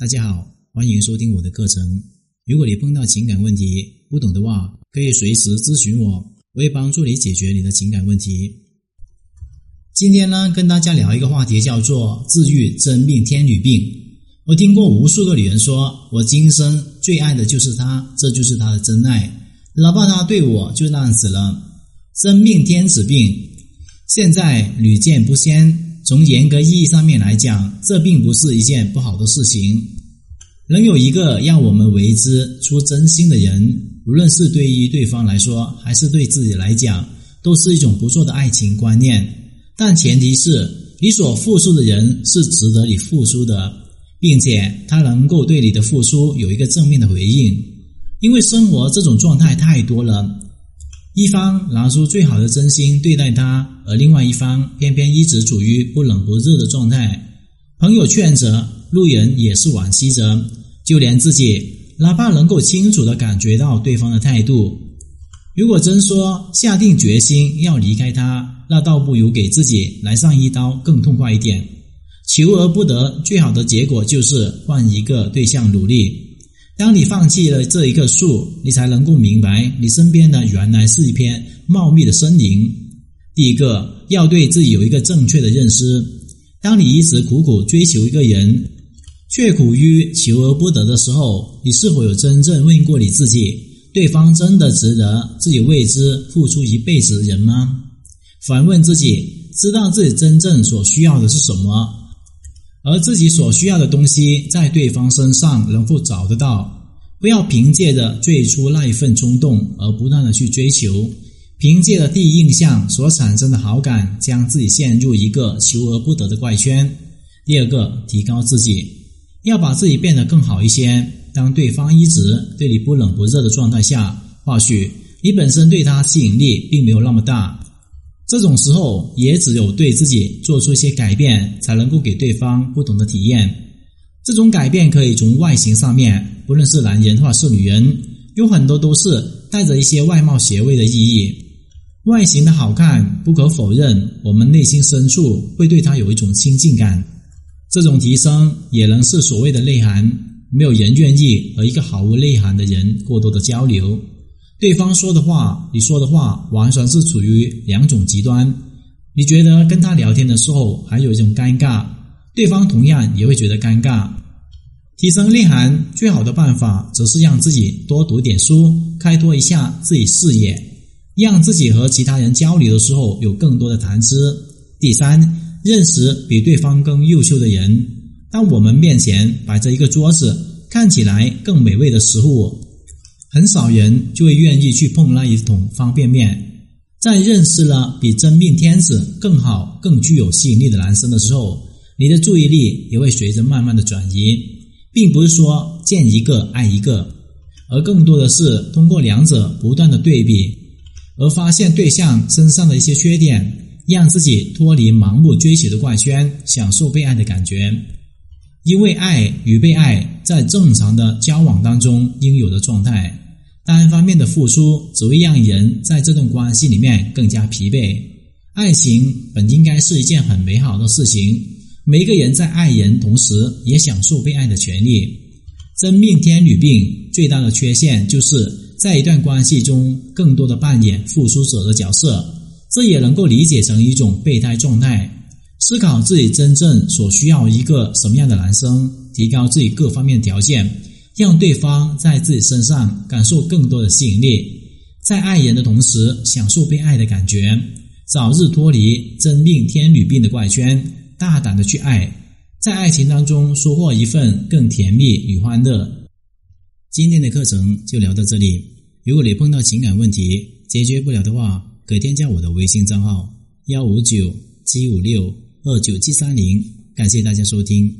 大家好，欢迎收听我的课程。如果你碰到情感问题不懂的话，可以随时咨询我，我会帮助你解决你的情感问题。今天呢，跟大家聊一个话题，叫做治愈真命天女病。我听过无数个女人说，我今生最爱的就是他，这就是他的真爱，哪怕他对我就那样子了。真命天子病，现在屡见不鲜。从严格意义上面来讲，这并不是一件不好的事情。能有一个让我们为之出真心的人，无论是对于对方来说，还是对自己来讲，都是一种不错的爱情观念。但前提是你所付出的人是值得你付出的，并且他能够对你的付出有一个正面的回应。因为生活这种状态太多了。一方拿出最好的真心对待他，而另外一方偏偏一直处于不冷不热的状态。朋友劝着，路人也是惋惜着，就连自己，哪怕能够清楚的感觉到对方的态度，如果真说下定决心要离开他，那倒不如给自己来上一刀更痛快一点。求而不得，最好的结果就是换一个对象努力。当你放弃了这一棵树，你才能够明白，你身边的原来是一片茂密的森林。第一个，要对自己有一个正确的认识。当你一直苦苦追求一个人，却苦于求而不得的时候，你是否有真正问过你自己：对方真的值得自己为之付出一辈子的人吗？反问自己，知道自己真正所需要的是什么？而自己所需要的东西，在对方身上能否找得到？不要凭借着最初那一份冲动而不断的去追求，凭借着第一印象所产生的好感，将自己陷入一个求而不得的怪圈。第二个，提高自己，要把自己变得更好一些。当对方一直对你不冷不热的状态下，或许你本身对他吸引力并没有那么大。这种时候，也只有对自己做出一些改变，才能够给对方不同的体验。这种改变可以从外形上面，不论是男人或是女人，有很多都是带着一些外貌协会的意义。外形的好看不可否认，我们内心深处会对他有一种亲近感。这种提升也能是所谓的内涵。没有人愿意和一个毫无内涵的人过多的交流。对方说的话，你说的话，完全是处于两种极端。你觉得跟他聊天的时候还有一种尴尬，对方同样也会觉得尴尬。提升内涵最好的办法，则是让自己多读点书，开拓一下自己视野，让自己和其他人交流的时候有更多的谈资。第三，认识比对方更优秀的人。当我们面前摆着一个桌子，看起来更美味的食物。很少人就会愿意去碰那一桶方便面。在认识了比真命天子更好、更具有吸引力的男生的时候，你的注意力也会随着慢慢的转移，并不是说见一个爱一个，而更多的是通过两者不断的对比，而发现对象身上的一些缺点，让自己脱离盲目追求的怪圈，享受被爱的感觉。因为爱与被爱在正常的交往当中应有的状态。单方面的付出只会让人在这段关系里面更加疲惫。爱情本应该是一件很美好的事情，每一个人在爱人同时也享受被爱的权利。真命天女病最大的缺陷就是在一段关系中更多的扮演付出者的角色，这也能够理解成一种备胎状态。思考自己真正所需要一个什么样的男生，提高自己各方面条件。让对方在自己身上感受更多的吸引力，在爱人的同时享受被爱的感觉，早日脱离真命天女病的怪圈，大胆的去爱，在爱情当中收获一份更甜蜜与欢乐。今天的课程就聊到这里，如果你碰到情感问题解决不了的话，可添加我的微信账号幺五九七五六二九七三零，感谢大家收听。